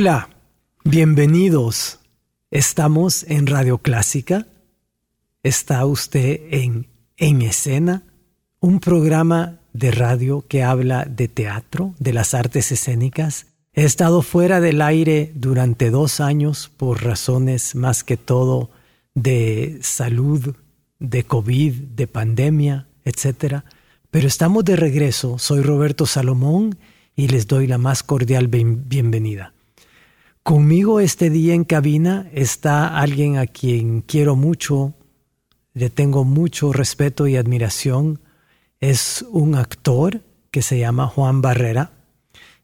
Hola, bienvenidos. Estamos en Radio Clásica. Está usted en En Escena, un programa de radio que habla de teatro, de las artes escénicas. He estado fuera del aire durante dos años por razones más que todo de salud, de COVID, de pandemia, etc. Pero estamos de regreso. Soy Roberto Salomón y les doy la más cordial bienvenida. Conmigo este día en cabina está alguien a quien quiero mucho, le tengo mucho respeto y admiración. Es un actor que se llama Juan Barrera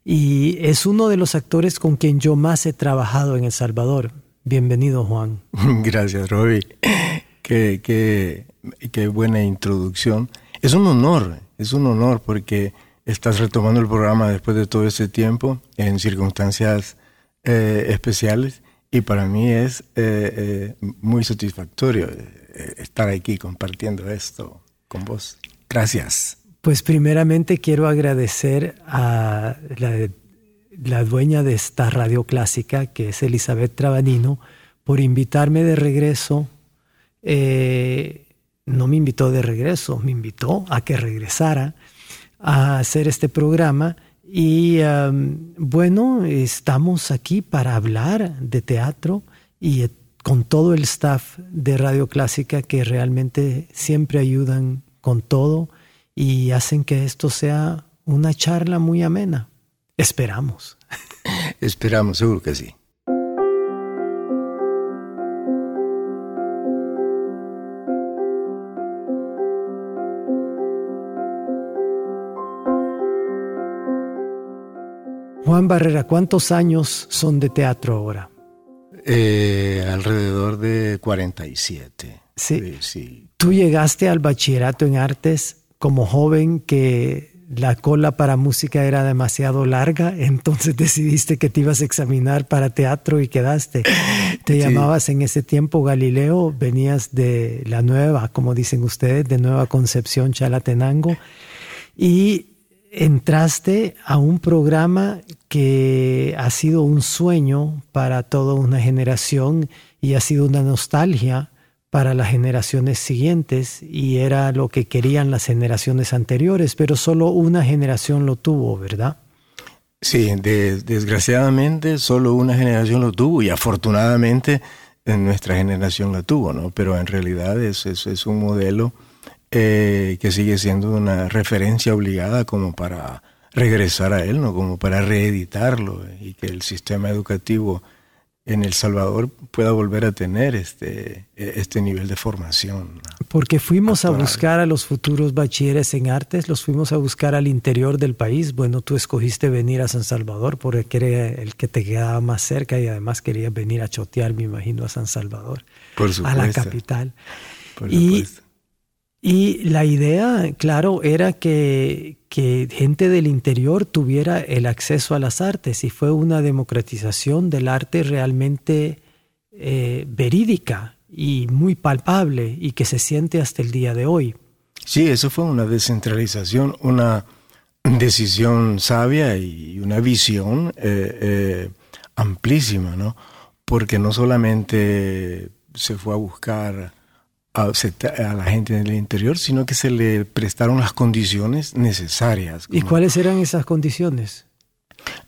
y es uno de los actores con quien yo más he trabajado en El Salvador. Bienvenido, Juan. Gracias, Robbie. Qué, qué, qué buena introducción. Es un honor, es un honor porque estás retomando el programa después de todo este tiempo en circunstancias eh, especiales y para mí es eh, eh, muy satisfactorio estar aquí compartiendo esto con vos. Gracias. Pues primeramente quiero agradecer a la, la dueña de esta radio clásica, que es Elizabeth Trabanino, por invitarme de regreso. no me invitó de regreso, me invitó a que regresara a hacer este programa y bueno, estamos aquí para hablar de teatro y eh, con todo el staff de Radio Clásica que realmente siempre ayudan con todo y hacen que esto sea una charla muy amena. Esperamos. Esperamos, seguro que sí. Juan Barrera, ¿cuántos años son de teatro ahora? Eh, alrededor de 47. Sí. sí. Tú llegaste al bachillerato en artes como joven que la cola para música era demasiado larga, entonces decidiste que te ibas a examinar para teatro y quedaste. Te llamabas en ese tiempo Galileo, venías de la nueva, como dicen ustedes, de Nueva Concepción Chalatenango, y entraste a un programa que ha sido un sueño para toda una generación y ha sido una nostalgia para las generaciones siguientes y era lo que querían las generaciones anteriores, pero solo una generación lo tuvo, ¿verdad? Sí, desgraciadamente solo una generación lo tuvo y afortunadamente nuestra generación lo tuvo, ¿no? Pero en realidad es, es un modelo eh, que sigue siendo una referencia obligada como para regresar a él, ¿no? como para reeditarlo y que el sistema educativo en El Salvador pueda volver a tener este, este nivel de formación. Porque fuimos a buscar a los futuros bachilleres en artes, los fuimos a buscar al interior del país. Bueno, tú escogiste venir a San Salvador porque era el que te quedaba más cerca y además querías venir a chotear, me imagino, a San Salvador, Por a la capital. y y la idea, claro, era que, gente del interior tuviera el acceso a las artes y fue una democratización del arte realmente eh, verídica y muy palpable y que se siente hasta el día de hoy. Sí, eso fue una descentralización, una decisión sabia y una visión eh, eh, amplísima, ¿no? Porque no solamente se fue a buscar a, la gente en el interior, sino que se le prestaron las condiciones necesarias. ¿Y cuáles eran esas condiciones?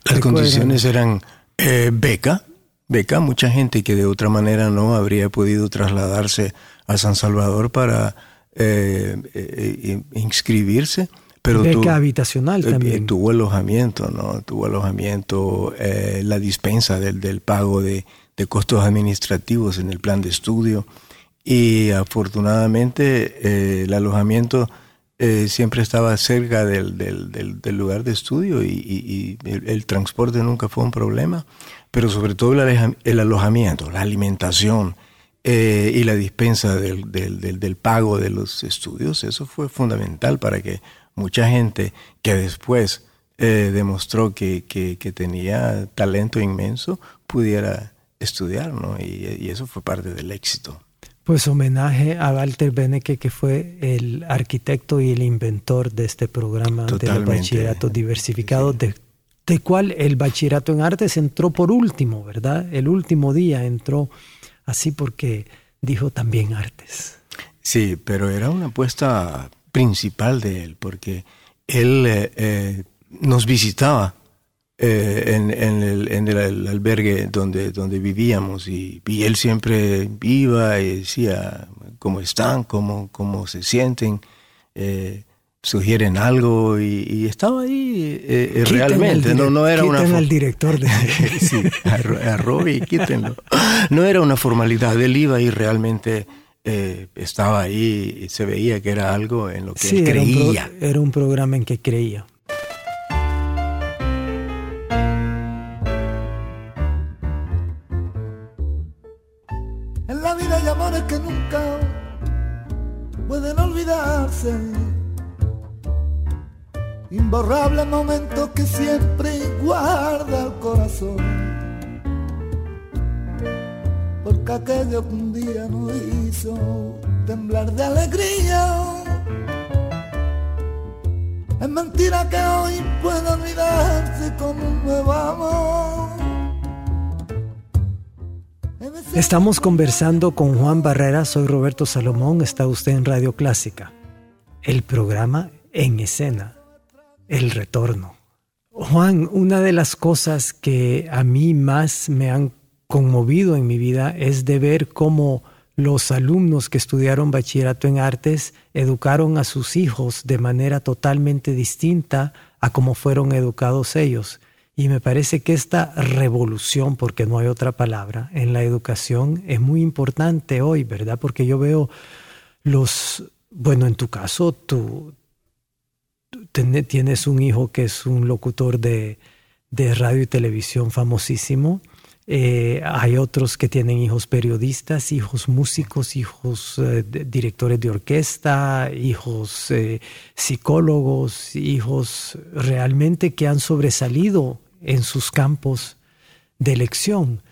Las condiciones eran eh, beca, beca, mucha gente que de otra manera no habría podido trasladarse a San Salvador para eh, eh, inscribirse. Pero beca habitacional también. tuvo alojamiento, ¿no? Tuvo alojamiento, la dispensa del, del pago de, de, costos administrativos en el plan de estudio y afortunadamente eh, el alojamiento eh, siempre estaba cerca del, del, lugar de estudio y, el, transporte nunca fue un problema, pero sobre todo el, alojamiento, la alimentación eh, y la dispensa del, pago de los estudios, eso fue fundamental para que mucha gente que después demostró que, que, tenía talento inmenso pudiera estudiar, ¿no? y eso fue parte del éxito. Pues homenaje a Walter Benecke, que fue el arquitecto y el inventor de este programa del bachillerato diversificado, de, de, cual el bachillerato en artes entró por último, ¿verdad? El último día entró así porque dijo también artes. Sí, pero era una apuesta principal de él, porque él eh, eh, nos visitaba eh, en, el, albergue donde, donde vivíamos y, él siempre iba y decía cómo están, cómo, cómo se sienten, eh, sugieren algo y, estaba ahí eh, realmente, no, no era una... al director de... sí, a, Robbie, quítenlo. No era una formalidad, él iba y realmente... estaba ahí y se veía que era algo en lo que él creía. era un programa en que creía. Estamos conversando con Juan Barrera, soy Roberto Salomón, está usted en Radio Clásica. El programa en escena, el retorno. Juan, una de las cosas que a mí más me han conmovido en mi vida es de ver cómo los alumnos que estudiaron bachillerato en artes educaron a sus hijos de manera totalmente distinta a cómo fueron educados ellos. Y me parece que esta revolución, porque no hay otra palabra, en la educación es muy importante hoy, ¿verdad? Porque yo veo los, bueno, en tu caso, tú tienes un hijo que es un locutor de, radio y televisión famosísimo. Eh, hay otros que tienen hijos periodistas, hijos músicos, hijos eh, directores de orquesta, hijos eh, psicólogos, hijos realmente que han sobresalido en sus campos de elección.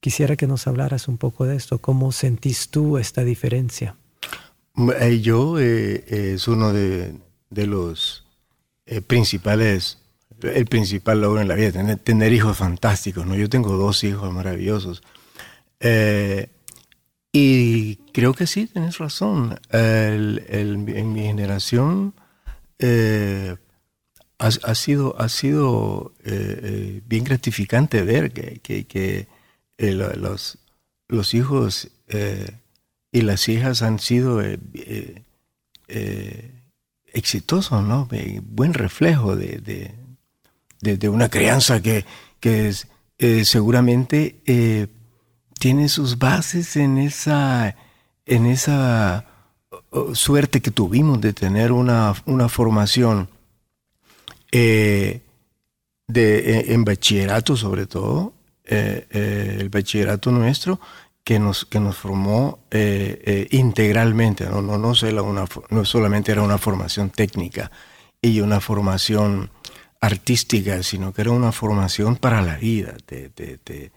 Quisiera que nos hablaras un poco de esto. ¿Cómo sentís tú esta diferencia? Eh, yo eh, es uno de, los eh, principales, el principal logro en la vida, tener, hijos fantásticos. ¿no? Yo tengo dos hijos maravillosos. y creo que sí, tienes razón. en mi generación ha, sido, ha sido eh, eh, bien gratificante ver que, que, eh, los, los, hijos y las hijas han sido exitosos, ¿no? buen reflejo de, de, una crianza que, que seguramente tiene sus bases en esa, en esa suerte que tuvimos de tener una, una formación eh, de, eh, en bachillerato sobre todo, eh, el bachillerato nuestro, que nos, que nos formó integralmente, ¿no? No, no, una, no solamente era una formación técnica y una formación artística, sino que era una formación para la vida. Te, te, te,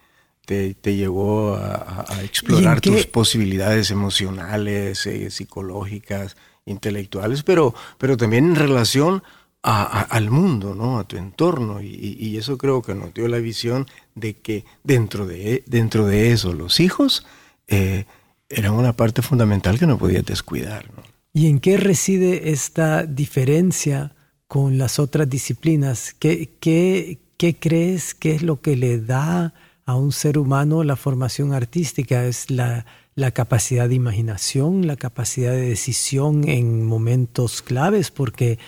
te, llevó a, explorar tus posibilidades emocionales, psicológicas, intelectuales, pero, pero también en relación al mundo, ¿no? a tu entorno. Y, eso creo que nos dio la visión de que dentro de, dentro de eso los hijos eh, eran una parte fundamental que no podías descuidar. ¿Y en qué reside esta diferencia con las otras disciplinas? ¿Qué, qué, qué crees que es lo que le da a un ser humano la formación artística? ¿Es la, la capacidad de imaginación, la capacidad de decisión en momentos claves? Porque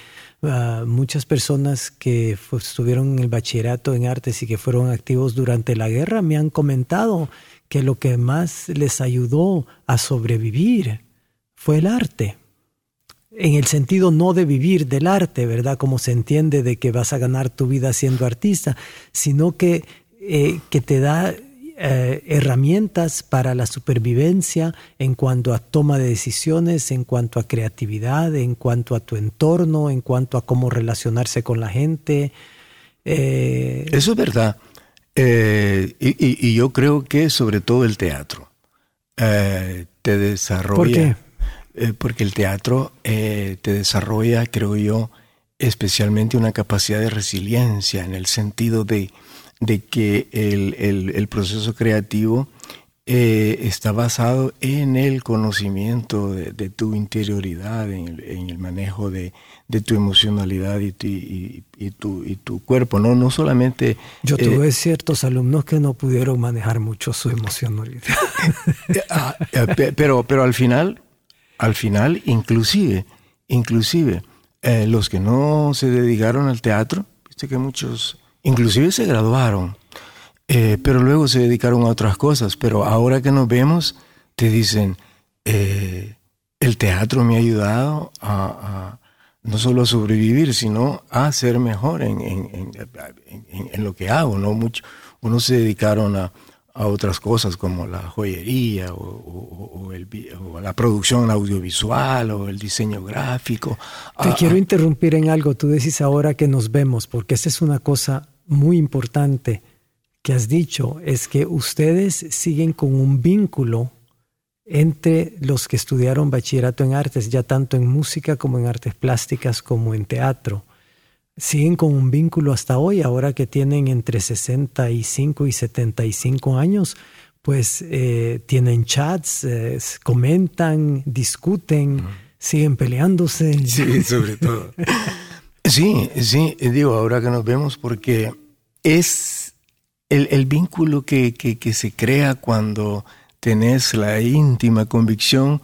muchas personas que estuvieron en el bachillerato en artes y que fueron activos durante la guerra me han comentado que lo que más les ayudó a sobrevivir fue el arte. En el sentido no de vivir del arte, ¿verdad? Como se entiende de que vas a ganar tu vida siendo artista, sino que, eh, que te da eh, herramientas para la supervivencia en cuanto a toma de decisiones, en cuanto a creatividad, en cuanto a tu entorno, en cuanto a cómo relacionarse con la gente. Eh, Eso es verdad. Eh, y, yo creo que sobre todo el teatro te desarrolla. ¿Por qué? porque el teatro te desarrolla, creo yo, especialmente una capacidad de resiliencia en el sentido de de que el, proceso creativo eh, está basado en el conocimiento de, tu interioridad, en el, manejo de, tu emocionalidad y, y, tu, y tu cuerpo, ¿no? No solamente... Yo eh, tuve ciertos alumnos que no pudieron manejar mucho su emocionalidad. Ah, eh, pero, pero al final, al final, inclusive, inclusive, los que no se dedicaron al teatro, viste que muchos Inclusive se graduaron, eh, pero luego se dedicaron a otras cosas. Pero ahora que nos vemos, te dicen, eh, el teatro me ha ayudado a, no solo a sobrevivir, sino a ser mejor en, lo que hago. ¿no? Mucho, unos se dedicaron a, a otras cosas como la joyería o, el, la producción audiovisual o el diseño gráfico. Te ah, quiero ah. interrumpir en algo. Tú decís ahora que nos vemos, porque esta es una cosa muy importante que has dicho, es que ustedes siguen con un vínculo entre los que estudiaron bachillerato en artes, ya tanto en música como en artes plásticas como en teatro siguen con un vínculo hasta hoy, ahora que tienen entre 65 y 75 años, pues eh, tienen chats, eh, comentan, discuten, siguen peleándose. Sí, sobre todo. sí, sí, digo, ahora que nos vemos, porque es el, vínculo que, que se crea cuando tenés la íntima convicción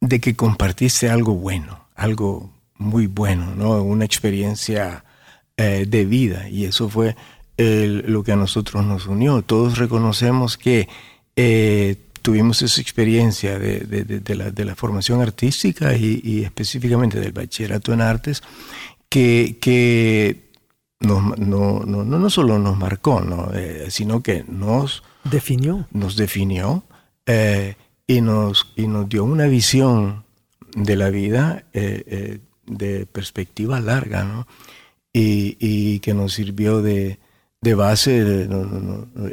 de que compartiste algo bueno, algo muy bueno, ¿no? Una experiencia eh, de vida y eso fue lo que a nosotros nos unió. Todos reconocemos que eh, tuvimos esa experiencia de, la, formación artística y, específicamente del bachillerato en artes que, nos, no, no, no, solo nos marcó, eh, sino que nos definió. Nos definió y, nos, y nos dio una visión de la vida de perspectiva larga, ¿no? Y, que nos sirvió de, base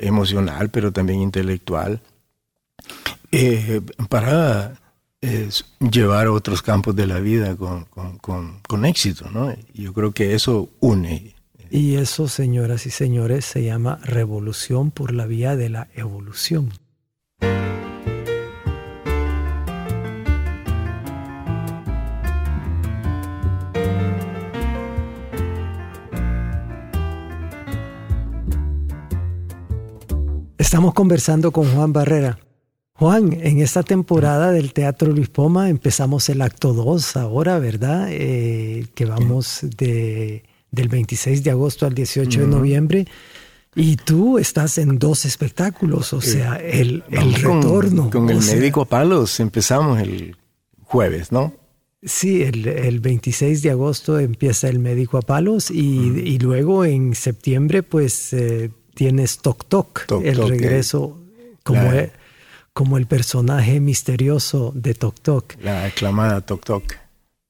emocional, pero también intelectual, eh, para eh, llevar a otros campos de la vida con, éxito. ¿no? Yo creo que eso une. Y eso, señoras y señores, se llama revolución por la vía de la evolución. Estamos conversando con Juan Barrera. Juan, en esta temporada del Teatro Luis Poma empezamos el acto 2 ahora, ¿verdad? Eh, que vamos de, del 26 de agosto al 18 de noviembre. Y tú estás en dos espectáculos, o sea, el, el retorno. Con, el médico a palos empezamos el jueves, ¿no? Sí, el, el, 26 de agosto empieza el médico a palos y, y luego en septiembre pues eh, tienes Tok Tok, el regreso como, el, como el personaje misterioso de Tok Tok. La aclamada Tok Tok.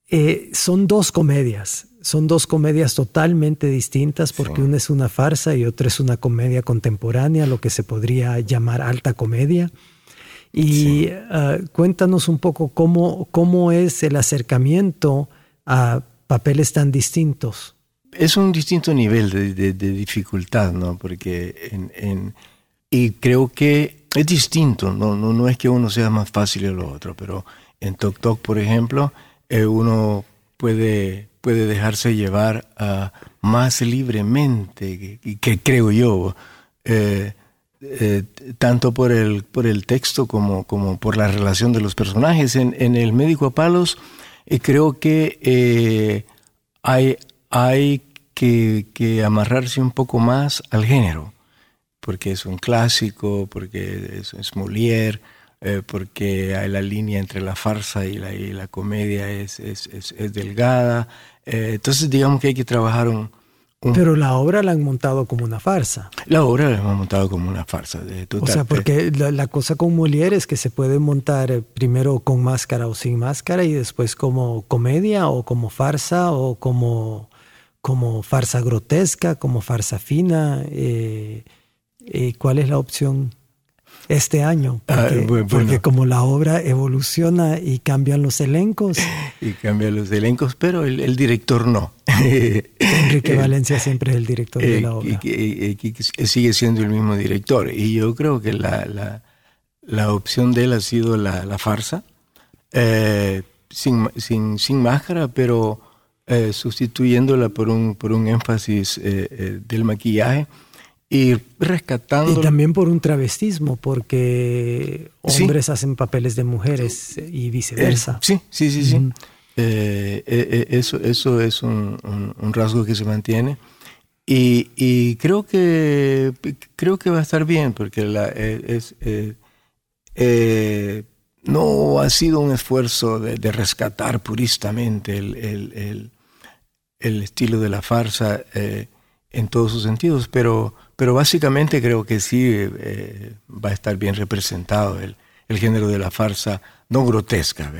Eh, son dos comedias, son dos comedias totalmente distintas porque una es una farsa y otra es una comedia contemporánea, lo que se podría llamar alta comedia. Y ah, cuéntanos un poco cómo, cómo es el acercamiento a papeles tan distintos es un distinto nivel de, dificultad, ¿no? Porque y creo que es distinto, ¿no? ¿no? No, es que uno sea más fácil que lo otro, pero en Tok Tok, por ejemplo, eh, uno puede, puede dejarse llevar uh, más libremente, que, creo yo, eh, eh, tanto por el, por el texto como, como por la relación de los personajes. En, en El médico a palos, creo que hay hay que, amarrarse un poco más al género. porque es un clásico, porque es, es Molière, eh, porque la línea entre la farsa y la, y la comedia es, es, es delgada. Eh, entonces digamos que hay que trabajar un, Pero la obra la han montado como una farsa. La obra la hemos montado como una farsa. o sea, porque la, la, cosa con Molière es que se puede montar eh, primero con máscara o sin máscara y después como comedia o como farsa o como, como farsa grotesca, como farsa fina. Eh, ¿Cuál es la opción? este año, ah, porque, como la obra evoluciona y cambian los elencos. Y cambian los elencos, pero el, director no. Enrique Valencia siempre es el director de la obra. Y, sigue siendo el mismo director. Y yo creo que la, la, opción de él ha sido la, farsa, eh, sin, sin, sin, máscara, pero eh, sustituyéndola por un, por un énfasis eh, del maquillaje y rescatando. Y también por un travestismo, porque hombres hacen papeles de mujeres y viceversa. sí, sí, sí, sí. Eh, eh, eh, eso, eso es un, rasgo que se mantiene. Y, creo que creo que va a estar bien, porque la, es, no ha sido un esfuerzo de, rescatar puristamente el, el, el, estilo de la farsa en todos sus sentidos, pero pero básicamente creo que sí eh, va a estar bien representado el, el, género de la farsa, no grotesca,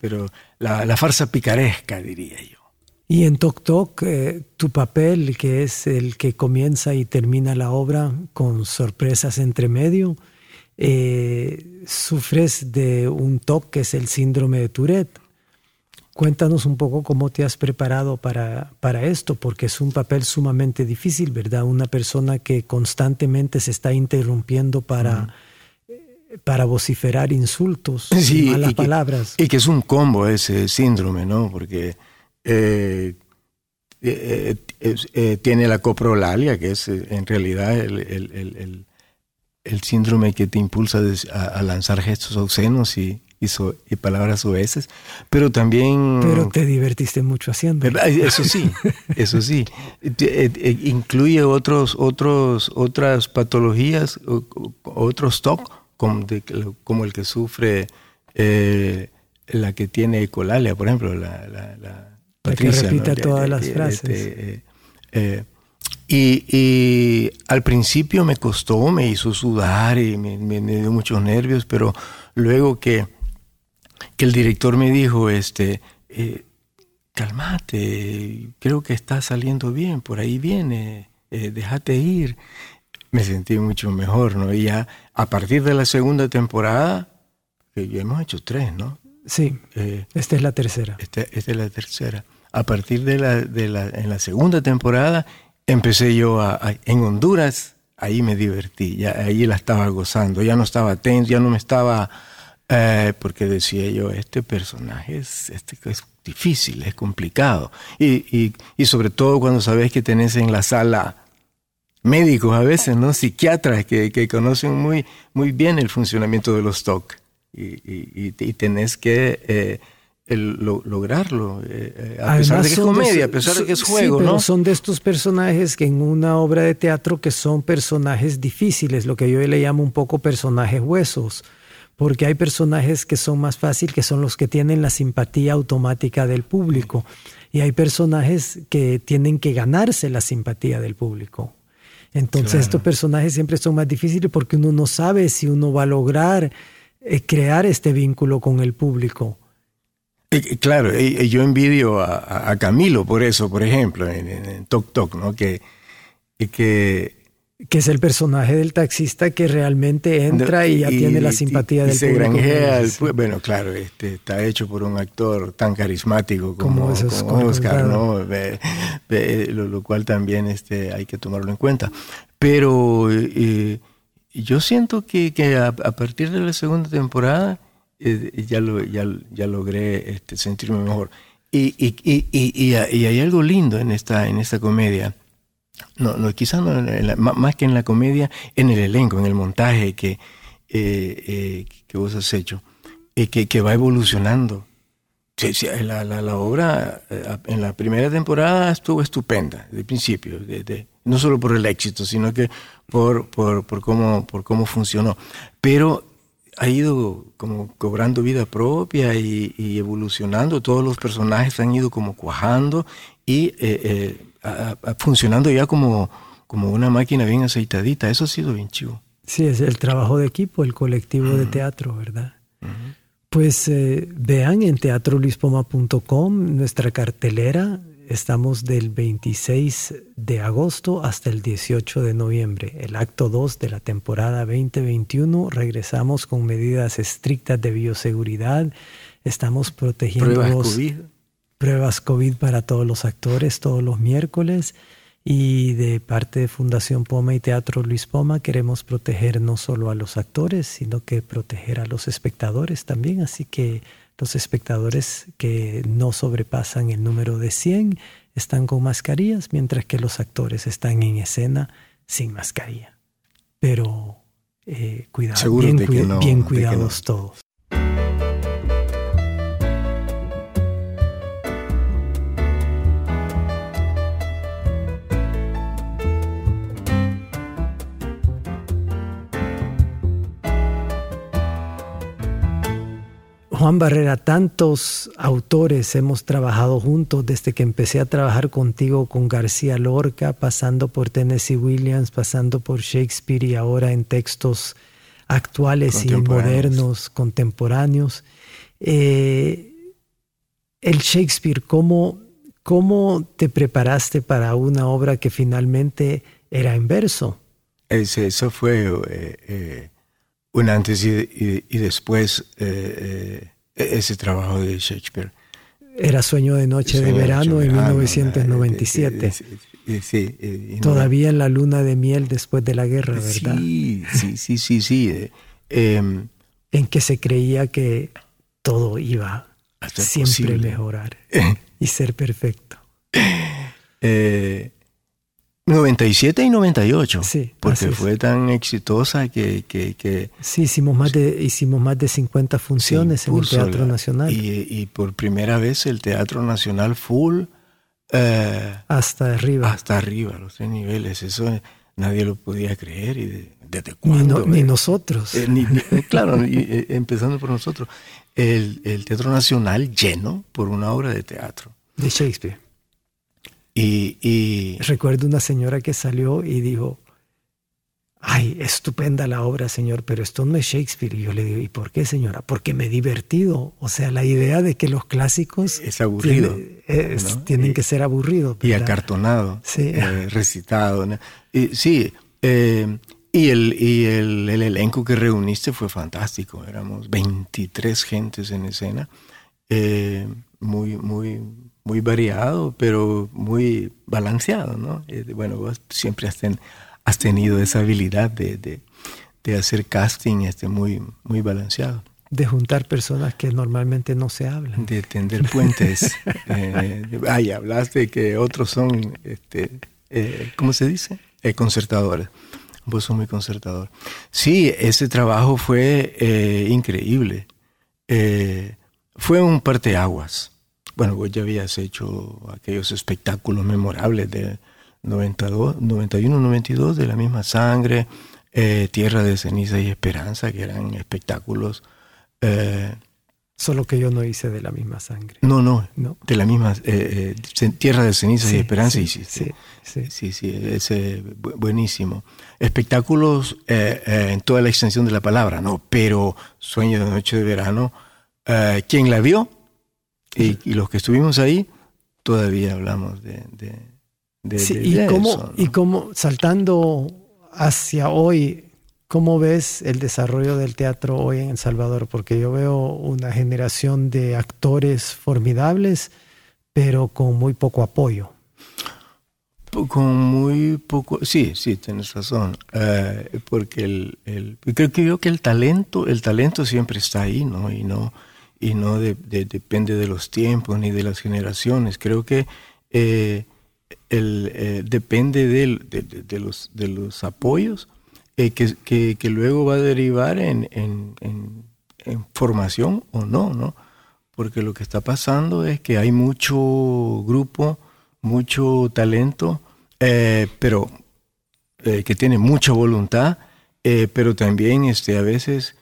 pero la, la, farsa picaresca, diría yo. Y en Tok Tok, eh, tu papel, que es el que comienza y termina la obra con sorpresas entre medio, eh, sufres de un TOC que es el síndrome de Tourette. Cuéntanos un poco cómo te has preparado para, para esto, porque es un papel sumamente difícil, ¿verdad? Una persona que constantemente se está interrumpiendo para, para vociferar insultos, y malas palabras. y que es un combo ese síndrome, ¿no? Porque eh, eh, eh, tiene la coprolalia, que es en realidad el, síndrome que te impulsa a, a lanzar gestos obscenos y, y, palabras oeces, pero también... Pero te divertiste mucho haciendo. Eso sí, eso sí. Eh, eh, incluye otros, otros, otras patologías, otros TOC, como, como el que sufre eh, la que tiene ecolalia, por ejemplo, la, la, Patricia. que repita todas las frases. y, al principio me costó, me hizo sudar y me, me dio muchos nervios, pero luego que que el director me dijo, este, eh, calmate, creo que está saliendo bien, por ahí viene, eh, déjate ir. Me sentí mucho mejor, ¿no? Y ya a partir de la segunda temporada, que ya hemos hecho tres, ¿no? Sí, eh, esta es la tercera. Esta, es la tercera. A partir de la, de la, en la segunda temporada, empecé yo a, en Honduras, ahí me divertí, ya ahí la estaba gozando, ya no estaba tenso, ya no me estaba eh, porque decía yo, este personaje es, este, es difícil, es complicado. Y, y, sobre todo cuando sabes que tenés en la sala médicos a veces, ¿no? Psiquiatras que, que conocen muy, muy bien el funcionamiento de los TOC. Y, y, tenés que eh, lograrlo, eh, a pesar de que es comedia, a pesar de que es juego, pero ¿no? Son de estos personajes que en una obra de teatro que son personajes difíciles, lo que yo le llamo un poco personajes huesos porque hay personajes que son más fáciles, que son los que tienen la simpatía automática del público, y hay personajes que tienen que ganarse la simpatía del público. Entonces estos personajes siempre son más difíciles porque uno no sabe si uno va a lograr eh, crear este vínculo con el público. claro, yo envidio a, Camilo por eso, por ejemplo, en, en Tok Tok, ¿no? que, que que es el personaje del taxista que realmente entra y ya tiene la simpatía del se Granjea bueno, claro, este, está hecho por un actor tan carismático como, Oscar, ¿no? lo, cual también este, hay que tomarlo en cuenta. Pero eh, yo siento que, que a, partir de la segunda temporada eh, ya, lo, ya, ya logré este, sentirme mejor. Y, y, y, y, hay algo lindo en esta, en esta comedia no, no quizás no, más que en la comedia, en el elenco, en el montaje que, eh, eh, que vos has hecho, eh, que, que, va evolucionando. la, la, la, obra en la primera temporada estuvo estupenda, de principio, de, no solo por el éxito, sino que por, por, por, cómo, por cómo funcionó. Pero ha ido como cobrando vida propia y, evolucionando, todos los personajes han ido como cuajando y eh, eh, funcionando ya como, como una máquina bien aceitadita, eso ha sido bien chivo. Sí, es el trabajo de equipo, el colectivo de teatro, ¿verdad? Pues eh, vean en teatrolispoma.com nuestra cartelera. Estamos del 26 de agosto hasta el 18 de noviembre, el acto 2 de la temporada 2021. Regresamos con medidas estrictas de bioseguridad. Estamos protegiendo pruebas COVID. Pruebas COVID para todos los actores todos los miércoles. Y de parte de Fundación Poma y Teatro Luis Poma queremos proteger no solo a los actores, sino que proteger a los espectadores también. Así que los espectadores que no sobrepasan el número de 100 están con mascarillas, mientras que los actores están en escena sin mascarilla. Pero eh, cuidado, bien, bien cuidados todos. Juan Barrera, tantos autores hemos trabajado juntos desde que empecé a trabajar contigo con García Lorca, pasando por Tennessee Williams, pasando por Shakespeare y ahora en textos actuales y modernos, contemporáneos. Eh, el Shakespeare, ¿cómo, ¿cómo te preparaste para una obra que finalmente era en verso? eso fue eh, eh, un antes y, después e-, ese trabajo de Shakespeare. Era Sueño de Noche de Verano en 1997. Sí, Todavía en la luna de miel después de la guerra, ¿verdad? Sí, sí, sí, sí. Eh, em, en que se creía que todo iba a siempre mejorar y ser perfecto. Eh, 97 y 98. Sí. Porque fue tan exitosa que, que, Sí, hicimos más de, hicimos más de 50 funciones en el Teatro Nacional. Y, por primera vez el Teatro Nacional full. Eh, hasta arriba. Hasta arriba, los tres niveles. Eso nadie lo podía creer. ¿Y desde cuándo? Ni, nosotros. Eh, eh, claro, empezando por nosotros. El, el Teatro Nacional lleno por una obra de teatro. De Shakespeare. Y, Recuerdo una señora que salió y dijo, ay, estupenda la obra, señor, pero esto no es Shakespeare. Y yo le digo, ¿y por qué, señora? Porque me he divertido. O sea, la idea de que los clásicos... Es aburrido. Tienen que ser aburridos. Y acartonado, sí. Eh, recitado. Y, sí, eh, y, el, y el, el, elenco que reuniste fue fantástico. Éramos 23 gentes en escena. Eh, muy, muy, muy variado, pero muy balanceado, ¿no? Eh, bueno, vos siempre has, has tenido esa habilidad de, de, hacer casting este, muy, muy balanceado. De juntar personas que normalmente no se hablan. De tender puentes. eh, ay, hablaste que otros son, este, eh, ¿cómo se dice? Eh, concertadores. Vos sos muy concertador. Sí, ese trabajo fue eh, increíble. fue un parteaguas bueno, vos ya habías hecho aquellos espectáculos memorables de 92, 91, 92, de la misma sangre, eh, Tierra de ceniza y esperanza, que eran espectáculos... Eh, Solo que yo no hice de la misma sangre. No, no, no. de la misma eh, Tierra de ceniza y esperanza sí, hiciste. Sí, sí, sí, ese buenísimo. Espectáculos en toda la extensión de la palabra, ¿no? Pero Sueño de Noche de Verano, ¿quién la vio? Y, los que estuvimos ahí, todavía hablamos de, de, sí, y cómo, Y cómo, saltando hacia hoy, ¿cómo ves el desarrollo del teatro hoy en El Salvador? Porque yo veo una generación de actores formidables, pero con muy poco apoyo. Con muy poco, sí, sí, tienes razón, eh, porque el, el, creo que yo que el talento, el talento siempre está ahí, ¿no? Y no, y no depende de los tiempos ni de las generaciones. Creo que eh, el, eh, depende de, los, de los apoyos eh, que, que, luego va a derivar en, en, en, formación o no, ¿no? Porque lo que está pasando es que hay mucho grupo, mucho talento pero que tiene mucha voluntad, pero también este, a veces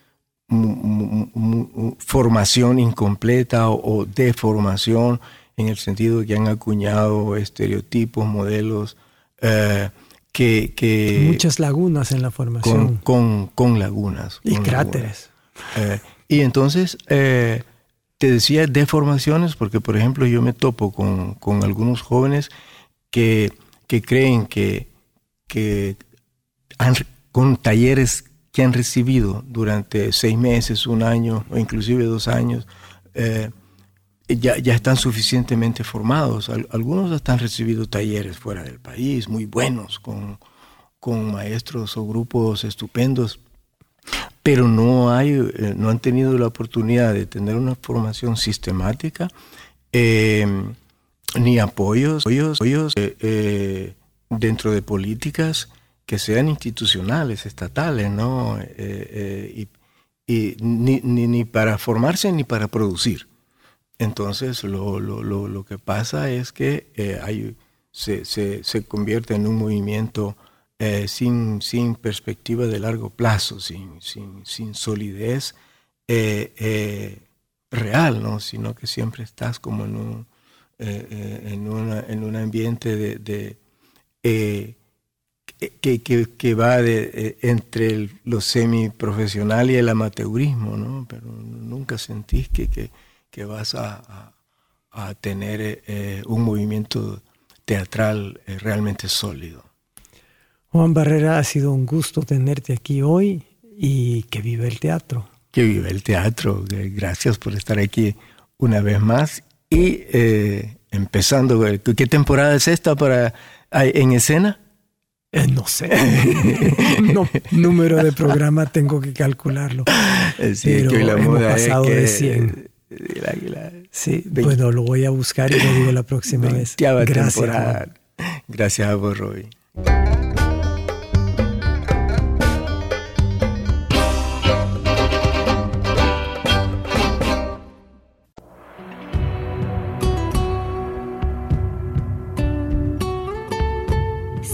formación incompleta o, deformación en el sentido de que han acuñado estereotipos, modelos, que, Muchas lagunas en la formación. Con, con, lagunas. Y cráteres. y entonces, te decía deformaciones porque, por ejemplo, yo me topo con, con algunos jóvenes que, que creen que, que han, con talleres que han recibido durante seis meses, un año o inclusive dos años, eh, ya, ya, están suficientemente formados. Algunos han recibido talleres fuera del país, muy buenos, con, con maestros o grupos estupendos, pero no, hay, eh, no han tenido la oportunidad de tener una formación sistemática. Eh, ni apoyos, apoyos, eh, dentro de políticas que sean institucionales, estatales, ¿no? Eh, y, ni, ni, para formarse ni para producir. Entonces, lo, lo, lo, que pasa es que hay, se, se, se, convierte en un movimiento sin, sin perspectiva de largo plazo, sin, sin, sin solidez real, ¿no? Sino que siempre estás como en un eh, eh, en, una, en, un ambiente de, eh, que, que, que, va de, entre el, lo semiprofesional y el amateurismo, ¿no? Pero nunca sentís que, que vas a, a, tener un movimiento teatral realmente sólido. Juan Barrera, ha sido un gusto tenerte aquí hoy y que vive el teatro. Que vive el teatro. Gracias por estar aquí una vez más y eh, empezando, ¿qué temporada es esta para en escena? Eh, no sé. número de programa tengo que calcularlo. Eh, sí, Pero que la hemos pasado de 100. sí, bueno, lo voy a buscar y lo digo la próxima vez. Gracias. Gracias a vos, Roy.